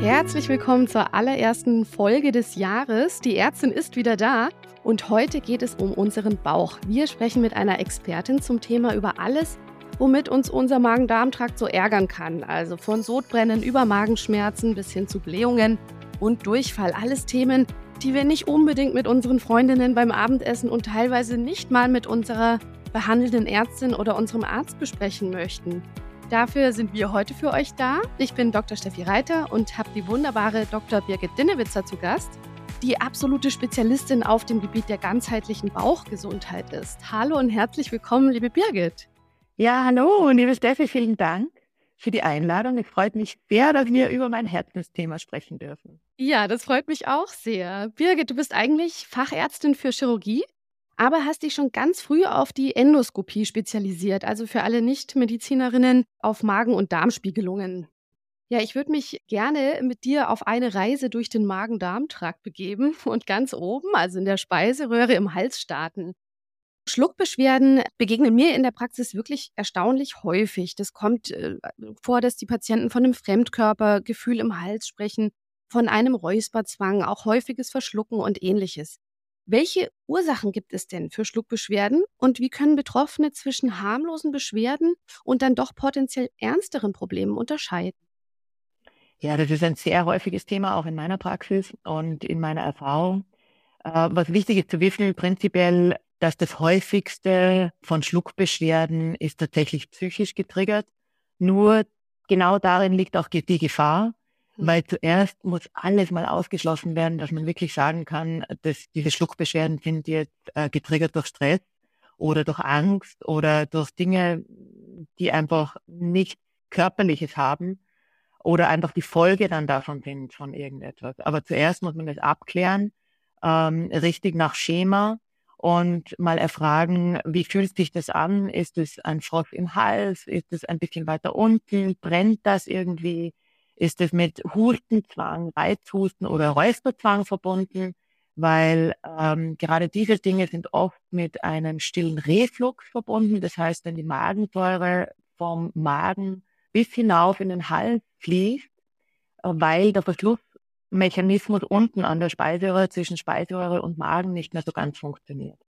Herzlich willkommen zur allerersten Folge des Jahres. Die Ärztin ist wieder da und heute geht es um unseren Bauch. Wir sprechen mit einer Expertin zum Thema über alles, womit uns unser Magen-Darm-Trakt so ärgern kann. Also von Sodbrennen über Magenschmerzen bis hin zu Blähungen und Durchfall. Alles Themen, die wir nicht unbedingt mit unseren Freundinnen beim Abendessen und teilweise nicht mal mit unserer behandelnden Ärztin oder unserem Arzt besprechen möchten. Dafür sind wir heute für euch da. Ich bin Dr. Steffi Reiter und habe die wunderbare Dr. Birgit Dinnewitzer zu Gast, die absolute Spezialistin auf dem Gebiet der ganzheitlichen Bauchgesundheit ist. Hallo und herzlich willkommen, liebe Birgit. Ja, hallo, liebe Steffi, vielen Dank für die Einladung. Es freut mich sehr, dass wir über mein Herzensthema sprechen dürfen. Ja, das freut mich auch sehr. Birgit, du bist eigentlich Fachärztin für Chirurgie, aber hast dich schon ganz früh auf die Endoskopie spezialisiert, also für alle Nichtmedizinerinnen auf Magen- und Darmspiegelungen. Ja, ich würde mich gerne mit dir auf eine Reise durch den Magen-Darm-Trakt begeben und ganz oben, also in der Speiseröhre im Hals starten. Schluckbeschwerden begegnen mir in der Praxis wirklich erstaunlich häufig. Das kommt äh, vor, dass die Patienten von einem Fremdkörpergefühl im Hals sprechen, von einem Räusperzwang, auch häufiges Verschlucken und ähnliches. Welche Ursachen gibt es denn für Schluckbeschwerden und wie können Betroffene zwischen harmlosen Beschwerden und dann doch potenziell ernsteren Problemen unterscheiden? Ja, das ist ein sehr häufiges Thema auch in meiner Praxis und in meiner Erfahrung. Äh, was wichtig ist zu wissen, prinzipiell dass das häufigste von Schluckbeschwerden ist tatsächlich psychisch getriggert. Nur genau darin liegt auch die Gefahr. Weil zuerst muss alles mal ausgeschlossen werden, dass man wirklich sagen kann, dass diese Schluckbeschwerden sind jetzt äh, getriggert durch Stress oder durch Angst oder durch Dinge, die einfach nicht körperliches haben oder einfach die Folge dann davon sind von irgendetwas. Aber zuerst muss man das abklären, ähm, richtig nach Schema und mal erfragen, wie fühlt sich das an? Ist es ein Frosch im Hals? Ist es ein bisschen weiter unten? Brennt das irgendwie? Ist es mit Hustenzwang, Reizhusten oder Räusperzwang verbunden? Weil ähm, gerade diese Dinge sind oft mit einem stillen Reflux verbunden. Das heißt, wenn die Magensäure vom Magen bis hinauf in den Hals fließt, äh, weil der Verschluss Mechanismus unten an der Speiseröhre zwischen Speiseröhre und Magen nicht mehr so ganz funktioniert.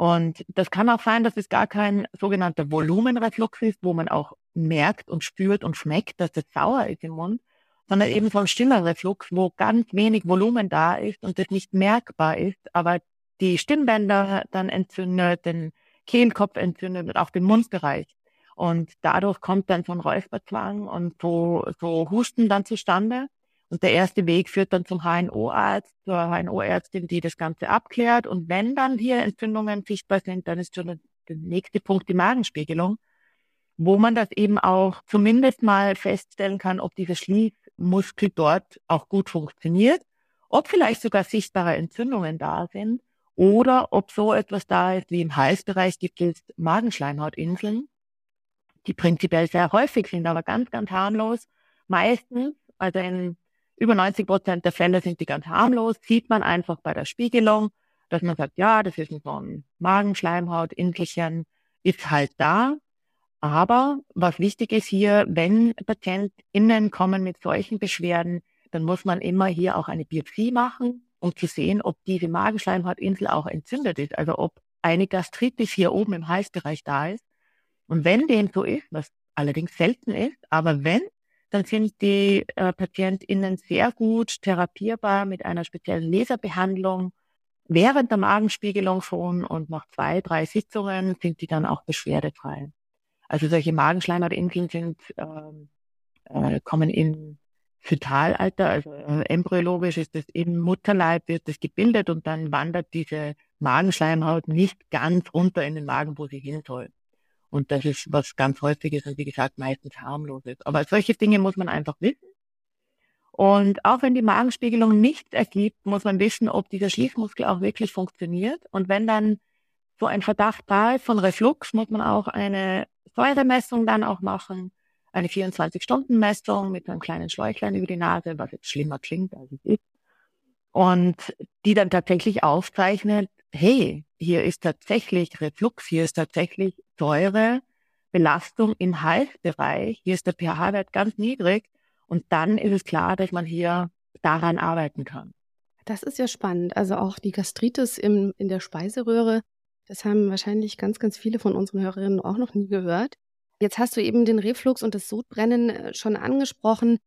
Und das kann auch sein, dass es gar kein sogenannter Volumenreflux ist, wo man auch merkt und spürt und schmeckt, dass es sauer ist im Mund, sondern eben vom stiller Reflux, wo ganz wenig Volumen da ist und das nicht merkbar ist, aber die Stimmbänder dann entzündet, den Kehlkopf entzündet und auch den Mundbereich. Und dadurch kommt dann so ein Räusperzwang und so, so Husten dann zustande. Und der erste Weg führt dann zum HNO-Arzt, zur HNO-Ärztin, die das Ganze abklärt. Und wenn dann hier Entzündungen sichtbar sind, dann ist schon der nächste Punkt die Magenspiegelung, wo man das eben auch zumindest mal feststellen kann, ob dieser Schließmuskel dort auch gut funktioniert, ob vielleicht sogar sichtbare Entzündungen da sind oder ob so etwas da ist wie im Halsbereich gibt es Magenschleimhautinseln, die prinzipiell sehr häufig sind, aber ganz, ganz harmlos. Meistens, also in über 90 Prozent der Fälle sind die ganz harmlos, sieht man einfach bei der Spiegelung, dass man sagt, ja, das ist so ein Magenschleimhaut, Inkelchen, ist halt da. Aber was wichtig ist hier, wenn PatientInnen kommen mit solchen Beschwerden, dann muss man immer hier auch eine Biopsie machen, um zu sehen, ob diese Magenschleimhautinsel auch entzündet ist, also ob eine Gastritis hier oben im Halsbereich da ist. Und wenn dem so ist, was allerdings selten ist, aber wenn dann sind die äh, PatientInnen sehr gut therapierbar mit einer speziellen Laserbehandlung während der Magenspiegelung schon und nach zwei, drei Sitzungen sind die dann auch beschwerdefrei. Also solche Magenschleimhautinseln sind, ähm, äh, kommen in Fötalalter, also äh, embryologisch ist es im Mutterleib, wird es gebildet und dann wandert diese Magenschleimhaut nicht ganz runter in den Magen, wo sie hin soll. Und das ist was ganz häufiges und wie gesagt meistens harmloses. Aber solche Dinge muss man einfach wissen. Und auch wenn die Magenspiegelung nichts ergibt, muss man wissen, ob dieser Schließmuskel auch wirklich funktioniert. Und wenn dann so ein Verdacht da ist von Reflux, muss man auch eine Säuremessung dann auch machen, eine 24-Stunden-Messung mit einem kleinen Schläuchlein über die Nase, was jetzt schlimmer klingt, als es ist. Und die dann tatsächlich aufzeichnet, hey, hier ist tatsächlich Reflux, hier ist tatsächlich Säure Belastung im Halsbereich. Hier ist der pH-Wert ganz niedrig und dann ist es klar, dass man hier daran arbeiten kann. Das ist ja spannend. Also auch die Gastritis im, in der Speiseröhre, das haben wahrscheinlich ganz, ganz viele von unseren Hörerinnen auch noch nie gehört. Jetzt hast du eben den Reflux und das Sodbrennen äh, schon angesprochen.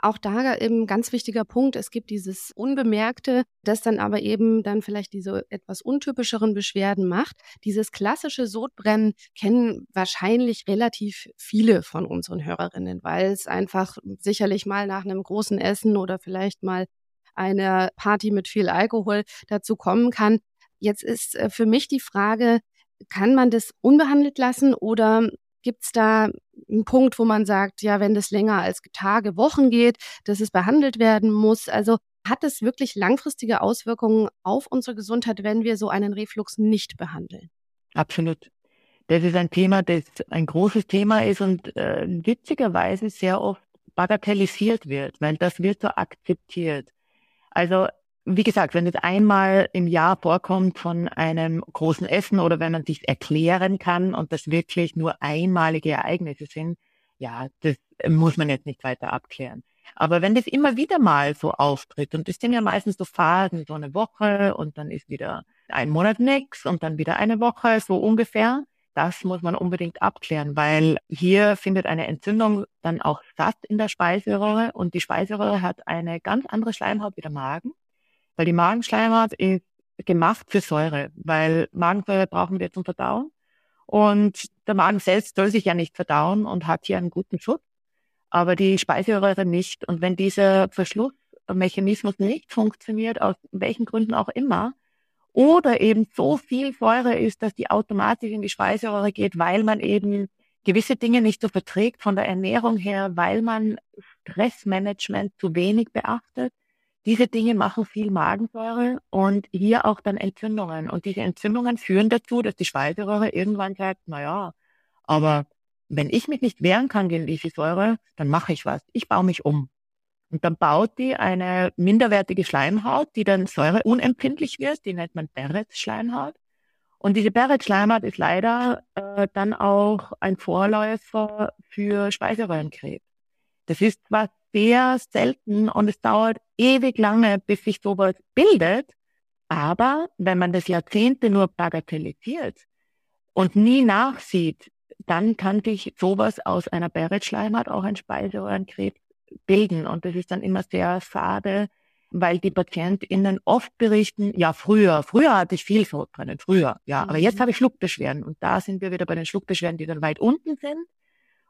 Auch da eben ganz wichtiger Punkt. Es gibt dieses Unbemerkte, das dann aber eben dann vielleicht diese etwas untypischeren Beschwerden macht. Dieses klassische Sodbrennen kennen wahrscheinlich relativ viele von unseren Hörerinnen, weil es einfach sicherlich mal nach einem großen Essen oder vielleicht mal einer Party mit viel Alkohol dazu kommen kann. Jetzt ist äh, für mich die Frage, kann man das unbehandelt lassen oder Gibt es da einen Punkt, wo man sagt, ja, wenn das länger als Tage, Wochen geht, dass es behandelt werden muss? Also hat es wirklich langfristige Auswirkungen auf unsere Gesundheit, wenn wir so einen Reflux nicht behandeln? Absolut. Das ist ein Thema, das ein großes Thema ist und äh, witzigerweise sehr oft bagatellisiert wird, weil das wird so akzeptiert. Also wie gesagt, wenn es einmal im Jahr vorkommt von einem großen Essen oder wenn man sich erklären kann und das wirklich nur einmalige Ereignisse sind, ja, das muss man jetzt nicht weiter abklären. Aber wenn das immer wieder mal so auftritt und das sind ja meistens so Phasen, so eine Woche und dann ist wieder ein Monat nix und dann wieder eine Woche, so ungefähr, das muss man unbedingt abklären, weil hier findet eine Entzündung dann auch statt in der Speiseröhre und die Speiseröhre hat eine ganz andere Schleimhaut wie der Magen. Weil die Magenschleimhaut ist gemacht für Säure, weil Magensäure brauchen wir zum Verdauen. Und der Magen selbst soll sich ja nicht verdauen und hat hier einen guten Schutz, aber die Speiseröhre nicht. Und wenn dieser Verschlussmechanismus nicht funktioniert, aus welchen Gründen auch immer, oder eben so viel Säure ist, dass die automatisch in die Speiseröhre geht, weil man eben gewisse Dinge nicht so verträgt von der Ernährung her, weil man Stressmanagement zu wenig beachtet, diese Dinge machen viel Magensäure und hier auch dann Entzündungen. Und diese Entzündungen führen dazu, dass die Speiseröhre irgendwann sagt, na ja, aber wenn ich mich nicht wehren kann gegen diese Säure, dann mache ich was. Ich baue mich um. Und dann baut die eine minderwertige Schleimhaut, die dann säureunempfindlich wird, die nennt man Barrett-Schleimhaut. Und diese Barrett-Schleimhaut ist leider äh, dann auch ein Vorläufer für Speiseröhrenkrebs. Das ist was sehr selten und es dauert ewig lange, bis sich sowas bildet. Aber wenn man das Jahrzehnte nur bagatellisiert und nie nachsieht, dann kann sich sowas aus einer Barrett-Schleimhaut auch ein Speiseröhrenkrebs bilden. Und das ist dann immer sehr schade, weil die PatientInnen oft berichten, ja, früher, früher hatte ich viel Sodbrennen, früher, ja, aber jetzt mhm. habe ich Schluckbeschwerden. Und da sind wir wieder bei den Schluckbeschwerden, die dann weit unten sind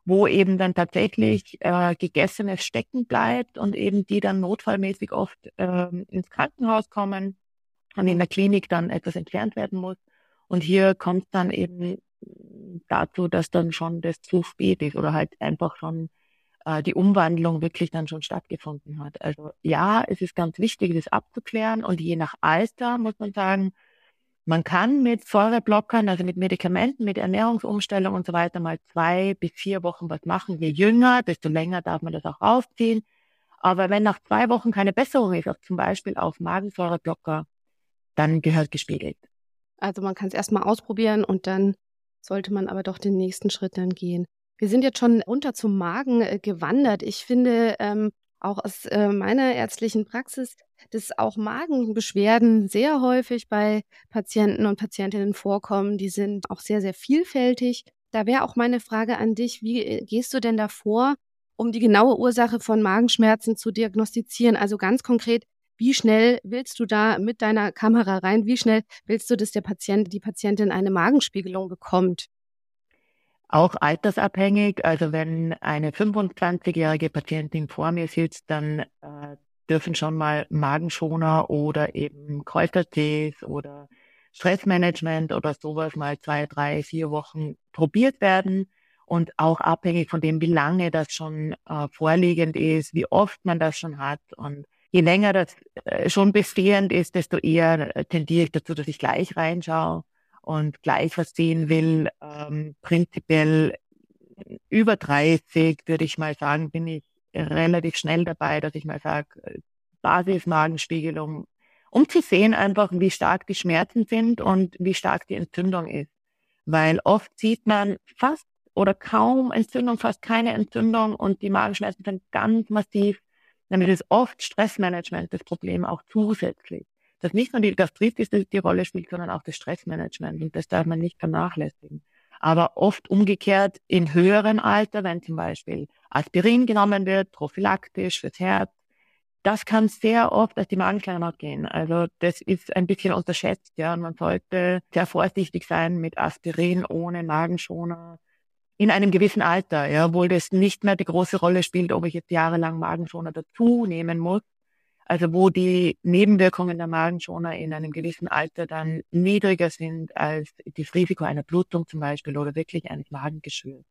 wo eben dann tatsächlich äh, Gegessenes stecken bleibt und eben die dann notfallmäßig oft äh, ins Krankenhaus kommen und in der Klinik dann etwas entfernt werden muss. Und hier kommt dann eben dazu, dass dann schon das zu spät ist oder halt einfach schon äh, die Umwandlung wirklich dann schon stattgefunden hat. Also ja, es ist ganz wichtig, das abzuklären und je nach Alter muss man sagen, man kann mit Säureblockern, also mit Medikamenten, mit Ernährungsumstellung und so weiter mal zwei bis vier Wochen was machen. Je jünger, desto länger darf man das auch aufziehen. Aber wenn nach zwei Wochen keine Besserung ist, auch zum Beispiel auf Magensäureblocker, dann gehört gespiegelt. Also man kann es erstmal ausprobieren und dann sollte man aber doch den nächsten Schritt dann gehen. Wir sind jetzt schon runter zum Magen äh, gewandert. Ich finde, ähm, auch aus äh, meiner ärztlichen Praxis, dass auch Magenbeschwerden sehr häufig bei Patienten und Patientinnen vorkommen. Die sind auch sehr, sehr vielfältig. Da wäre auch meine Frage an dich, wie äh, gehst du denn davor, um die genaue Ursache von Magenschmerzen zu diagnostizieren? Also ganz konkret, wie schnell willst du da mit deiner Kamera rein? Wie schnell willst du, dass der Patient, die Patientin eine Magenspiegelung bekommt? Auch altersabhängig. Also wenn eine 25-jährige Patientin vor mir sitzt, dann äh, dürfen schon mal Magenschoner oder eben Kräutertees oder Stressmanagement oder sowas mal zwei, drei, vier Wochen probiert werden. Und auch abhängig von dem, wie lange das schon äh, vorliegend ist, wie oft man das schon hat. Und je länger das äh, schon bestehend ist, desto eher äh, tendiere ich dazu, dass ich gleich reinschaue und gleich was sehen will. Ähm, prinzipiell über 30, würde ich mal sagen, bin ich relativ schnell dabei, dass ich mal sage, Basismagenspiegelung, um zu sehen einfach, wie stark die Schmerzen sind und wie stark die Entzündung ist. Weil oft sieht man fast oder kaum Entzündung, fast keine Entzündung und die Magenschmerzen sind ganz massiv, damit ist oft Stressmanagement das Problem auch zusätzlich. Dass nicht nur die Gastritis die Rolle spielt, sondern auch das Stressmanagement und das darf man nicht vernachlässigen. Aber oft umgekehrt in höherem Alter, wenn zum Beispiel Aspirin genommen wird, prophylaktisch fürs Herz, das kann sehr oft als die Magenschleimhaut gehen. Also das ist ein bisschen unterschätzt, ja. Und man sollte sehr vorsichtig sein mit Aspirin ohne Magenschoner in einem gewissen Alter, ja, obwohl das nicht mehr die große Rolle spielt, ob ich jetzt jahrelang Magenschoner dazu nehmen muss. Also wo die Nebenwirkungen der Magenschoner in einem gewissen Alter dann niedriger sind als das Risiko einer Blutung zum Beispiel oder wirklich eines Magengeschwürs.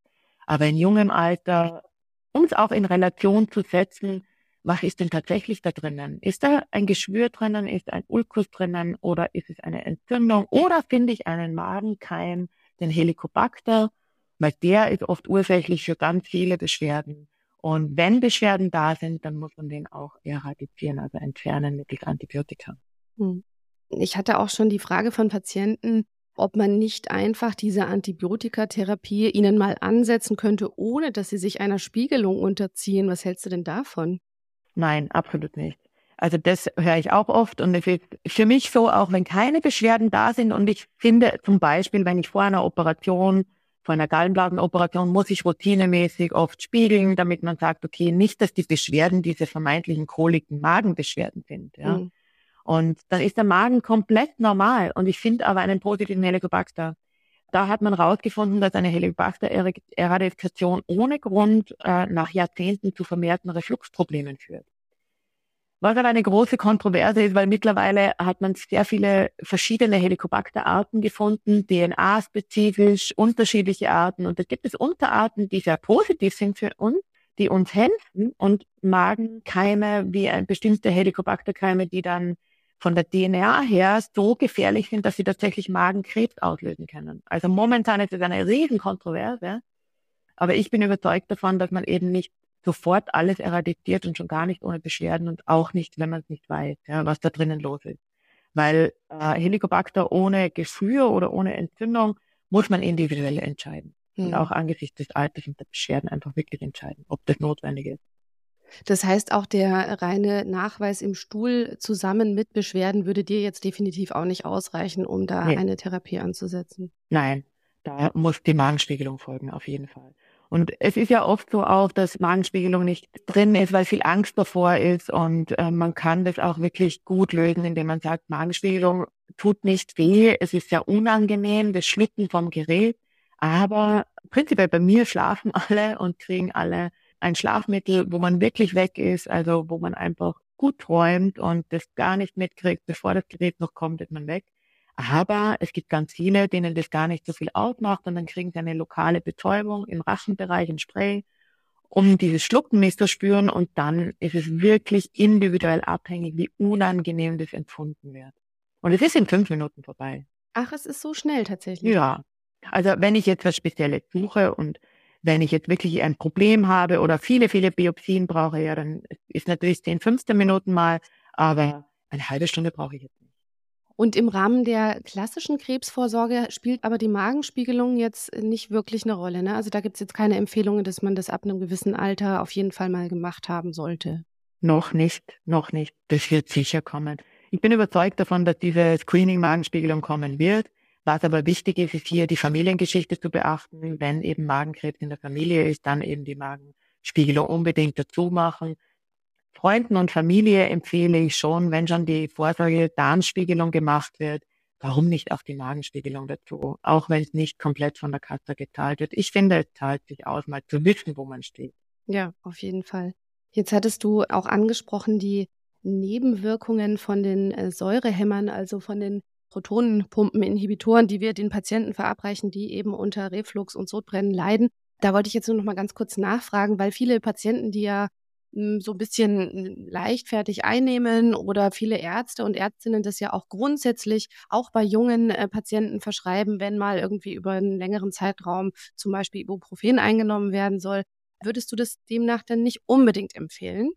Aber in jungem Alter, um es auch in Relation zu setzen, was ist denn tatsächlich da drinnen? Ist da ein Geschwür drinnen? Ist ein Ulkus drinnen? Oder ist es eine Entzündung? Oder finde ich einen Magenkeim, den Helicobacter? weil der ist oft ursächlich für ganz viele Beschwerden. Und wenn Beschwerden da sind, dann muss man den auch eradicieren, also entfernen mittels Antibiotika. Hm. Ich hatte auch schon die Frage von Patienten, ob man nicht einfach diese Antibiotikatherapie ihnen mal ansetzen könnte, ohne dass sie sich einer Spiegelung unterziehen. Was hältst du denn davon? Nein, absolut nicht. Also das höre ich auch oft und es ist für mich so, auch wenn keine Beschwerden da sind und ich finde zum Beispiel, wenn ich vor einer Operation vor einer Gallenblasenoperation muss ich routinemäßig oft spiegeln, damit man sagt, okay, nicht, dass die Beschwerden diese vermeintlichen Koliken Magenbeschwerden sind. Ja. Mhm. Und dann ist der Magen komplett normal. Und ich finde aber einen positiven Helicobacter. Da hat man herausgefunden, dass eine Helicobacter-Eradikation ohne Grund äh, nach Jahrzehnten zu vermehrten Refluxproblemen führt. Was aber eine große Kontroverse ist, weil mittlerweile hat man sehr viele verschiedene Helicobacter-Arten gefunden, DNA-spezifisch, unterschiedliche Arten. Und da gibt es Unterarten, die sehr positiv sind für uns, die uns helfen und Magenkeime wie ein bestimmte Helicobacter-Keime, die dann von der DNA her so gefährlich sind, dass sie tatsächlich Magenkrebs auslösen können. Also momentan ist es eine Riesenkontroverse. Aber ich bin überzeugt davon, dass man eben nicht sofort alles eradiziert und schon gar nicht ohne Beschwerden und auch nicht, wenn man es nicht weiß, ja, was da drinnen los ist. Weil äh, Helicobacter ohne Geschwür oder ohne Entzündung muss man individuell entscheiden. Hm. Und auch angesichts des Alters und der Beschwerden einfach wirklich entscheiden, ob das notwendig ist. Das heißt, auch der reine Nachweis im Stuhl zusammen mit Beschwerden würde dir jetzt definitiv auch nicht ausreichen, um da nee. eine Therapie anzusetzen. Nein, da muss die Magenspiegelung folgen, auf jeden Fall. Und es ist ja oft so auch, dass Magenspiegelung nicht drin ist, weil viel Angst davor ist. Und äh, man kann das auch wirklich gut lösen, indem man sagt, Magenspiegelung tut nicht weh. Es ist sehr unangenehm, das Schlucken vom Gerät. Aber prinzipiell bei mir schlafen alle und kriegen alle ein Schlafmittel, wo man wirklich weg ist, also wo man einfach gut träumt und das gar nicht mitkriegt, bevor das Gerät noch kommt, ist man weg. Aber es gibt ganz viele, denen das gar nicht so viel ausmacht und dann kriegen sie eine lokale Betäubung im Rachenbereich, ein Spray, um dieses Schlucken nicht zu spüren und dann ist es wirklich individuell abhängig, wie unangenehm das empfunden wird. Und es ist in fünf Minuten vorbei. Ach, es ist so schnell tatsächlich. Ja. Also wenn ich jetzt was Spezielles suche und wenn ich jetzt wirklich ein Problem habe oder viele, viele Biopsien brauche, ja, dann ist natürlich 10, 15 Minuten mal, aber eine halbe Stunde brauche ich jetzt. Und im Rahmen der klassischen Krebsvorsorge spielt aber die Magenspiegelung jetzt nicht wirklich eine Rolle. Ne? Also da gibt es jetzt keine Empfehlungen, dass man das ab einem gewissen Alter auf jeden Fall mal gemacht haben sollte. Noch nicht, noch nicht. Das wird sicher kommen. Ich bin überzeugt davon, dass diese Screening-Magenspiegelung kommen wird. Was aber wichtig ist, ist hier die Familiengeschichte zu beachten. Wenn eben Magenkrebs in der Familie ist, dann eben die Magenspiegelung unbedingt dazu machen. Freunden und Familie empfehle ich schon, wenn schon die Vorsorge Darmspiegelung gemacht wird, warum nicht auch die Magenspiegelung dazu, auch wenn es nicht komplett von der Kasse gezahlt wird. Ich finde, es zahlt sich aus, mal zu wissen, wo man steht. Ja, auf jeden Fall. Jetzt hattest du auch angesprochen, die Nebenwirkungen von den äh, Säurehämmern, also von den Protonenpumpeninhibitoren, die wir den Patienten verabreichen, die eben unter Reflux und Sodbrennen leiden. Da wollte ich jetzt nur noch mal ganz kurz nachfragen, weil viele Patienten, die ja so ein bisschen leichtfertig einnehmen oder viele Ärzte und Ärztinnen das ja auch grundsätzlich auch bei jungen äh, Patienten verschreiben, wenn mal irgendwie über einen längeren Zeitraum zum Beispiel Ibuprofen eingenommen werden soll. Würdest du das demnach dann nicht unbedingt empfehlen?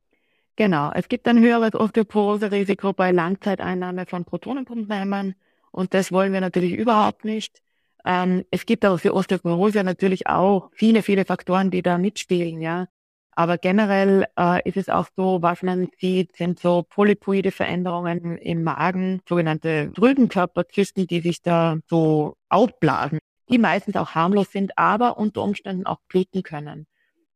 Genau, es gibt ein höheres Osteoporose-Risiko bei Langzeiteinnahme von Protonenpumpenhämmern und das wollen wir natürlich überhaupt nicht. Ähm, es gibt aber für Osteoporose natürlich auch viele, viele Faktoren, die da mitspielen, ja. Aber generell äh, ist es auch so, was man sieht, sind so polypoide Veränderungen im Magen, sogenannte Drüsenkörperzysten, die sich da so aufblasen, die meistens auch harmlos sind, aber unter Umständen auch bluten können.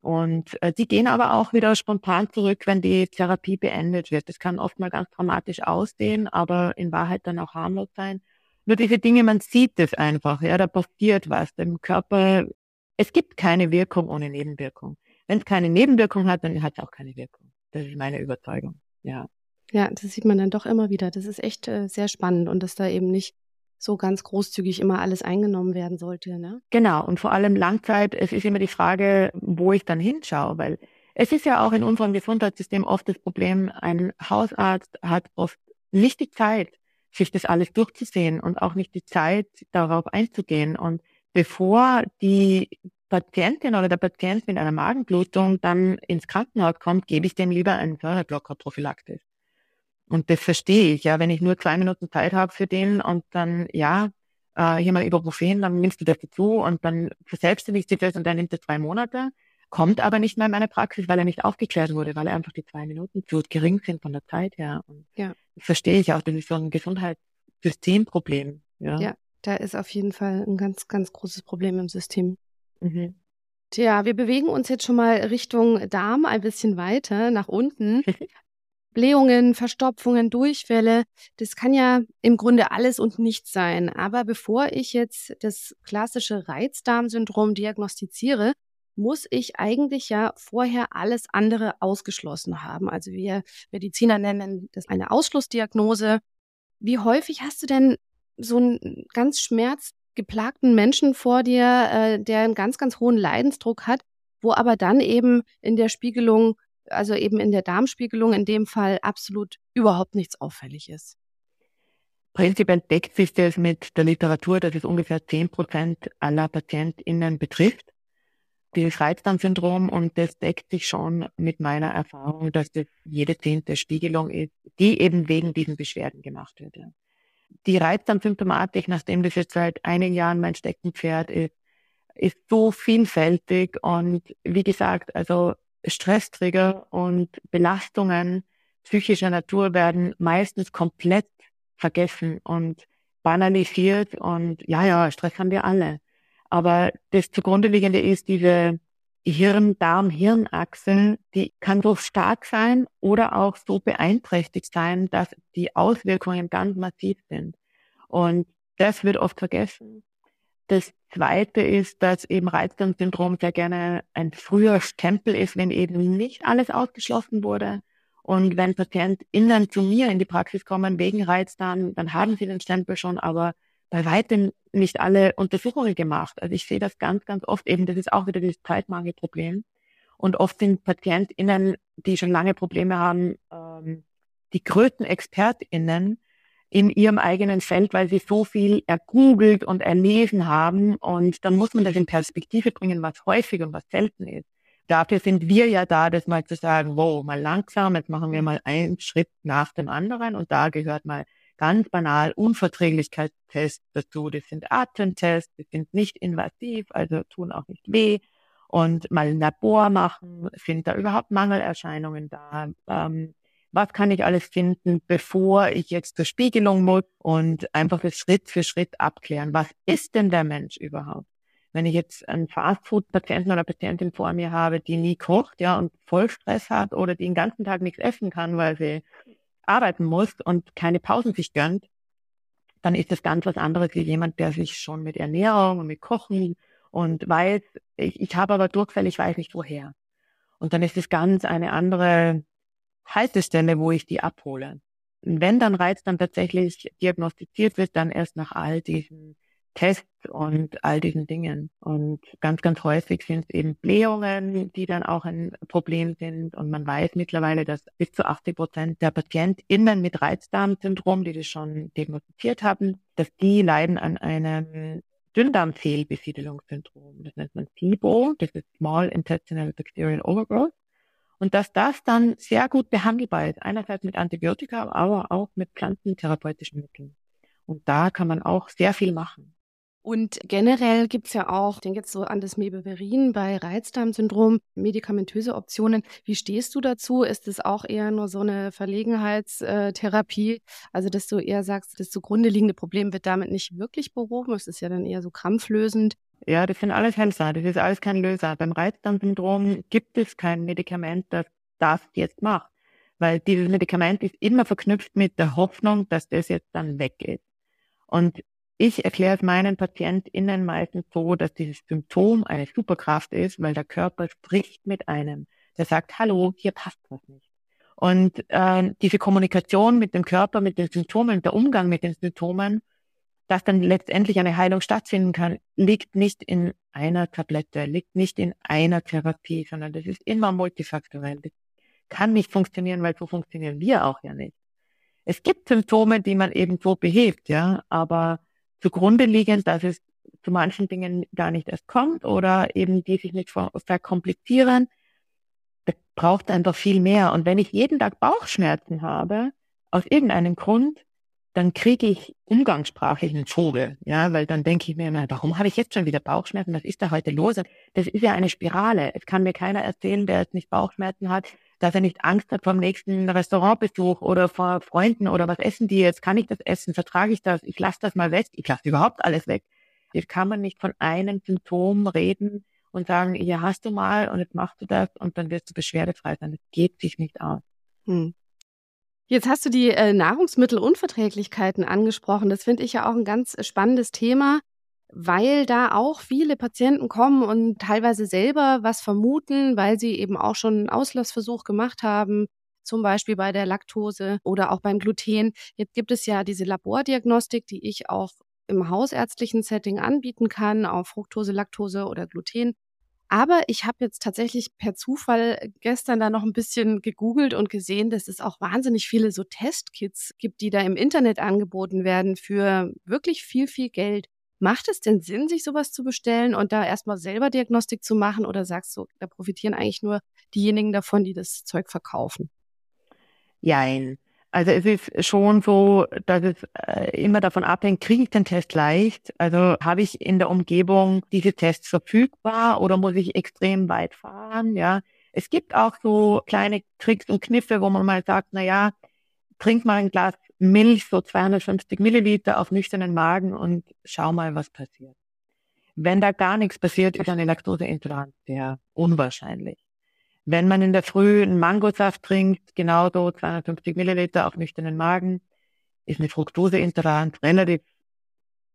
Und äh, die gehen aber auch wieder spontan zurück, wenn die Therapie beendet wird. Das kann oft mal ganz dramatisch aussehen, aber in Wahrheit dann auch harmlos sein. Nur diese Dinge, man sieht es einfach, ja, da passiert was. Dem Körper, es gibt keine Wirkung ohne Nebenwirkung. Wenn es keine Nebenwirkung hat, dann hat es auch keine Wirkung. Das ist meine Überzeugung, ja. Ja, das sieht man dann doch immer wieder. Das ist echt äh, sehr spannend und dass da eben nicht so ganz großzügig immer alles eingenommen werden sollte. Ne? Genau, und vor allem Langzeit, es ist immer die Frage, wo ich dann hinschaue, weil es ist ja auch in unserem Gesundheitssystem oft das Problem, ein Hausarzt hat oft nicht die Zeit, sich das alles durchzusehen und auch nicht die Zeit, darauf einzugehen. Und bevor die Patientin oder der Patient mit einer Magenblutung dann ins Krankenhaus kommt, gebe ich dem lieber einen Säureblocker prophylaktisch. Und das verstehe ich, ja, wenn ich nur zwei Minuten Zeit habe für den und dann, ja, äh, hier mal Ibuprofen, dann nimmst du das dazu und dann verselbstständigt sich das und dann nimmt es zwei Monate, kommt aber nicht mehr in meine Praxis, weil er nicht aufgeklärt wurde, weil er einfach die zwei Minuten zu gering sind von der Zeit her. Und ja. Das verstehe ich auch, das ist so ein Gesundheitssystemproblem. Ja. ja, da ist auf jeden Fall ein ganz, ganz großes Problem im System. Mhm. Tja, wir bewegen uns jetzt schon mal Richtung Darm ein bisschen weiter nach unten. Blähungen, Verstopfungen, Durchfälle, das kann ja im Grunde alles und nichts sein. Aber bevor ich jetzt das klassische Reizdarmsyndrom diagnostiziere, muss ich eigentlich ja vorher alles andere ausgeschlossen haben. Also wir Mediziner nennen das eine Ausschlussdiagnose. Wie häufig hast du denn so einen ganz schmerzgeplagten Menschen vor dir, äh, der einen ganz, ganz hohen Leidensdruck hat, wo aber dann eben in der Spiegelung also eben in der Darmspiegelung in dem Fall absolut überhaupt nichts auffällig ist. Prinzipiell deckt sich das mit der Literatur, dass es ungefähr 10 Prozent aller PatientInnen betrifft, dieses Reizdarmsyndrom. Und das deckt sich schon mit meiner Erfahrung, dass das jede zehnte Spiegelung ist, die eben wegen diesen Beschwerden gemacht wird. Die Reizdarmsymptomatik, nachdem das jetzt seit einigen Jahren mein Steckenpferd ist, ist so vielfältig und wie gesagt, also Stressträger und Belastungen psychischer Natur werden meistens komplett vergessen und banalisiert und ja, ja, Stress haben wir alle. Aber das zugrunde liegende ist diese Hirn-Darm-Hirn-Achse, die kann so stark sein oder auch so beeinträchtigt sein, dass die Auswirkungen ganz massiv sind. Und das wird oft vergessen. Das Zweite ist, dass eben Reizdarmsyndrom sehr gerne ein früher Stempel ist, wenn eben nicht alles ausgeschlossen wurde. Und wenn PatientInnen zu mir in die Praxis kommen wegen Reizdarm, dann haben sie den Stempel schon, aber bei weitem nicht alle Untersuchungen gemacht. Also ich sehe das ganz, ganz oft eben, das ist auch wieder das Zeitmangelproblem. Und oft sind PatientInnen, die schon lange Probleme haben, ähm, die größten ExpertInnen, in ihrem eigenen Feld, weil sie so viel ergoogelt und erlesen haben. Und dann muss man das in Perspektive bringen, was häufig und was selten ist. Dafür sind wir ja da, das mal zu sagen, wow, mal langsam, jetzt machen wir mal einen Schritt nach dem anderen. Und da gehört mal ganz banal Unverträglichkeitstests dazu. Das sind Atemtests, die sind nicht invasiv, also tun auch nicht weh. Und mal ein Labor machen, sind da überhaupt Mangelerscheinungen da? Ähm, was kann ich alles finden, bevor ich jetzt zur Spiegelung muss und einfach das Schritt für Schritt abklären. Was ist denn der Mensch überhaupt? Wenn ich jetzt einen Fastfood-Patienten oder Patientin vor mir habe, die nie kocht, ja, und voll Stress hat oder die den ganzen Tag nichts essen kann, weil sie arbeiten muss und keine Pausen sich gönnt, dann ist das ganz was anderes wie jemand, der sich schon mit Ernährung und mit Kochen und weiß, ich, ich habe aber Durchfall, ich weiß nicht woher. Und dann ist es ganz eine andere Haltestelle, wo ich die abhole. Und wenn dann Reiz dann tatsächlich diagnostiziert wird, dann erst nach all diesen Tests und all diesen Dingen. Und ganz, ganz häufig sind es eben Blähungen, die dann auch ein Problem sind. Und man weiß mittlerweile, dass bis zu 80 Prozent der PatientInnen mit Reizdarmsyndrom, die das schon diagnostiziert haben, dass die leiden an einem Dünndarmfehlbesiedelungssyndrom. Das nennt man SIBO, das ist Small Intestinal Bacterial Overgrowth. Und dass das dann sehr gut behandelbar ist, einerseits mit Antibiotika, aber auch mit pflanzentherapeutischen Mitteln. Und da kann man auch sehr viel machen. Und generell gibt es ja auch, ich denke jetzt so an das Mebeverin bei Reizdarmsyndrom, medikamentöse Optionen. Wie stehst du dazu? Ist es auch eher nur so eine Verlegenheitstherapie? Also, dass du eher sagst, das zugrunde liegende Problem wird damit nicht wirklich behoben. Es ist ja dann eher so krampflösend. Ja, das sind alles Helfer. Das ist alles kein Löser. Beim Reizdarmsyndrom gibt es kein Medikament, das das jetzt macht. Weil dieses Medikament ist immer verknüpft mit der Hoffnung, dass das jetzt dann weg ist. Und ich erkläre es meinen PatientInnen meistens so, dass dieses Symptom eine Superkraft ist, weil der Körper spricht mit einem. Der sagt, hallo, hier passt was nicht. Und äh, diese Kommunikation mit dem Körper, mit den Symptomen, der Umgang mit den Symptomen, dass dann letztendlich eine Heilung stattfinden kann, liegt nicht in einer Tablette, liegt nicht in einer Therapie, sondern das ist immer multifaktorell. Das kann nicht funktionieren, weil so funktionieren wir auch ja nicht. Es gibt Symptome, die man eben so behebt, ja, aber zugrunde liegend, dass es zu manchen Dingen gar nicht erst kommt oder eben die sich nicht verkomplizieren. Das braucht einfach viel mehr. Und wenn ich jeden Tag Bauchschmerzen habe, aus irgendeinem Grund, dann kriege ich umgangssprachlich einen Vogel, ja, weil dann denke ich mir immer, warum habe ich jetzt schon wieder Bauchschmerzen? Was ist da heute los? Das ist ja eine Spirale. Es kann mir keiner erzählen, der jetzt nicht Bauchschmerzen hat, dass er nicht Angst hat vom nächsten Restaurantbesuch oder vor Freunden oder was essen die jetzt? Kann ich das essen? Vertrage ich das? Ich lasse das mal weg. Ich lasse überhaupt alles weg. Jetzt kann man nicht von einem Symptom reden und sagen, hier hast du mal und jetzt machst du das und dann wirst du beschwerdefrei sein. Das geht sich nicht aus. Hm. Jetzt hast du die äh, Nahrungsmittelunverträglichkeiten angesprochen. Das finde ich ja auch ein ganz spannendes Thema weil da auch viele Patienten kommen und teilweise selber was vermuten, weil sie eben auch schon einen Auslassversuch gemacht haben, zum Beispiel bei der Laktose oder auch beim Gluten. Jetzt gibt es ja diese Labordiagnostik, die ich auch im hausärztlichen Setting anbieten kann, auf Fructose, Laktose oder Gluten. Aber ich habe jetzt tatsächlich per Zufall gestern da noch ein bisschen gegoogelt und gesehen, dass es auch wahnsinnig viele so Testkits gibt, die da im Internet angeboten werden für wirklich viel, viel Geld. Macht es denn Sinn, sich sowas zu bestellen und da erstmal selber Diagnostik zu machen oder sagst du, da profitieren eigentlich nur diejenigen davon, die das Zeug verkaufen? Jein. Also es ist schon so, dass es äh, immer davon abhängt, kriege ich den Test leicht? Also habe ich in der Umgebung diese Tests verfügbar oder muss ich extrem weit fahren? Ja, es gibt auch so kleine Tricks und Kniffe, wo man mal sagt, na ja, trink mal ein Glas Milch, so 250 Milliliter auf nüchternen Magen und schau mal, was passiert. Wenn da gar nichts passiert, ist eine Laktoseintoleranz sehr unwahrscheinlich. Wenn man in der Früh einen Mangosaft trinkt, genauso 250 Milliliter auf nüchternen Magen, ist eine Fructoseintoleranz relativ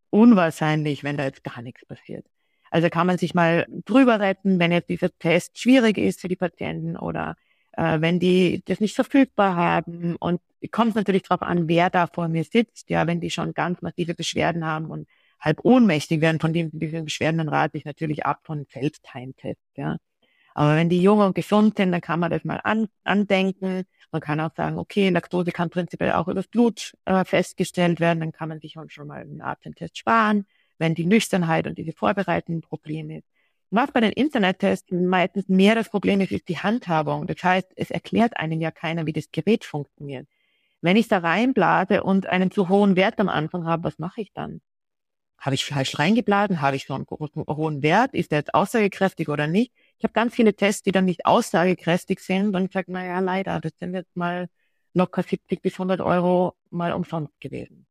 unwahrscheinlich, wenn da jetzt gar nichts passiert. Also kann man sich mal drüber retten, wenn jetzt dieser Test schwierig ist für die Patienten oder äh, wenn die das nicht verfügbar haben. Und kommt natürlich darauf an, wer da vor mir sitzt. Ja, wenn die schon ganz massive Beschwerden haben und halb ohnmächtig werden von diesen Beschwerden, dann rate ich natürlich ab von Selbstheimtest. Ja. Aber wenn die jung und gesund sind, dann kann man das mal an, andenken. Man kann auch sagen, okay, Laktose kann prinzipiell auch übers Blut äh, festgestellt werden. Dann kann man sich schon mal einen Atemtest sparen, wenn die Nüchternheit und diese vorbereitenden Probleme. Was bei den Internettests meistens mehr das Problem ist, ist die Handhabung. Das heißt, es erklärt einem ja keiner, wie das Gerät funktioniert. Wenn ich da reinblase und einen zu hohen Wert am Anfang habe, was mache ich dann? Habe ich falsch reingeblasen? Habe ich so einen hohen Wert? Ist der jetzt aussagekräftig oder nicht? Ich habe ganz viele Tests, die dann nicht aussagekräftig sind und ich sage, na ja, leider, das sind jetzt mal locker 70 bis 100 Euro mal umsonst gewesen.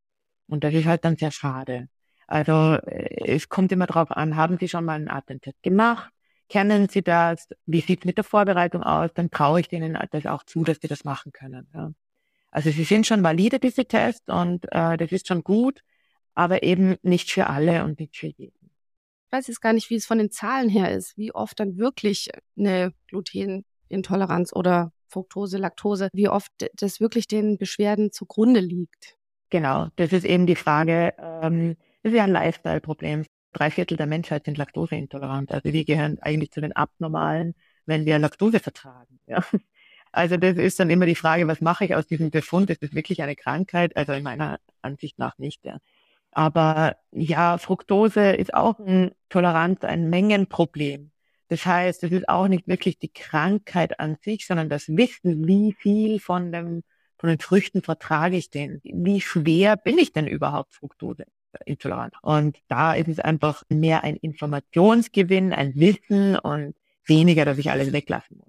Und das ist halt dann sehr schade. Also äh, es kommt immer darauf an, haben Sie schon mal einen Atemtest gemacht? Kennen Sie das? Wie sieht es mit der Vorbereitung aus? Dann traue ich denen das auch zu, dass sie das machen können. Ja. Also sie sind schon valide, diese Tests, und äh, das ist schon gut, aber eben nicht für alle und nicht für jeden. Ich weiß jetzt gar nicht, wie es von den Zahlen her ist, wie oft dann wirklich eine Glutenintoleranz oder Fructose, Laktose, wie oft das wirklich den Beschwerden zugrunde liegt. Genau, das ist eben die Frage, ähm, das ist ja ein Lifestyle-Problem. Drei Viertel der Menschheit sind laktoseintolerant. Also wir gehören eigentlich zu den Abnormalen, wenn wir Laktose vertragen. Ja. Also das ist dann immer die Frage, was mache ich aus diesem Befund? Ist das wirklich eine Krankheit? Also in meiner Ansicht nach nicht. Ja. Aber ja, Fructose ist auch ein Toleranz, ein Mengenproblem. Das heißt, es ist auch nicht wirklich die Krankheit an sich, sondern das Wissen, wie viel von dem, von den Früchten vertrage ich denn? Wie schwer bin ich denn überhaupt Fructose? Intolerant. Und da ist es einfach mehr ein Informationsgewinn, ein Wissen und weniger, dass ich alles weglassen muss.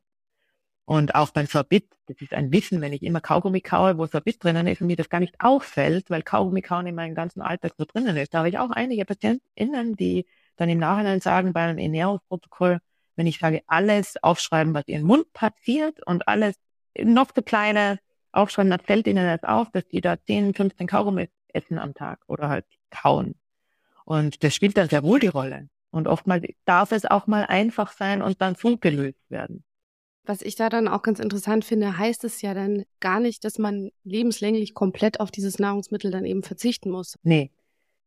Und auch beim Sorbit, das ist ein Wissen, wenn ich immer Kaugummi kaue, wo Sorbit drinnen ist und mir das gar nicht auffällt, weil Kaugummi kauen in meinem ganzen Alltag so drinnen ist. Da habe ich auch einige PatientInnen, die dann im Nachhinein sagen, bei einem Ernährungsprotokoll, wenn ich sage, alles aufschreiben, was ihren Mund passiert und alles noch so kleine aufschreiben, dann fällt ihnen das auf, dass die da 10, 15 Kaugummi essen am Tag oder halt kauen. Und das spielt dann sehr wohl die Rolle. Und oftmals darf es auch mal einfach sein und dann so gelöst werden. Was ich da dann auch ganz interessant finde, heißt es ja dann gar nicht, dass man lebenslänglich komplett auf dieses Nahrungsmittel dann eben verzichten muss. Nee,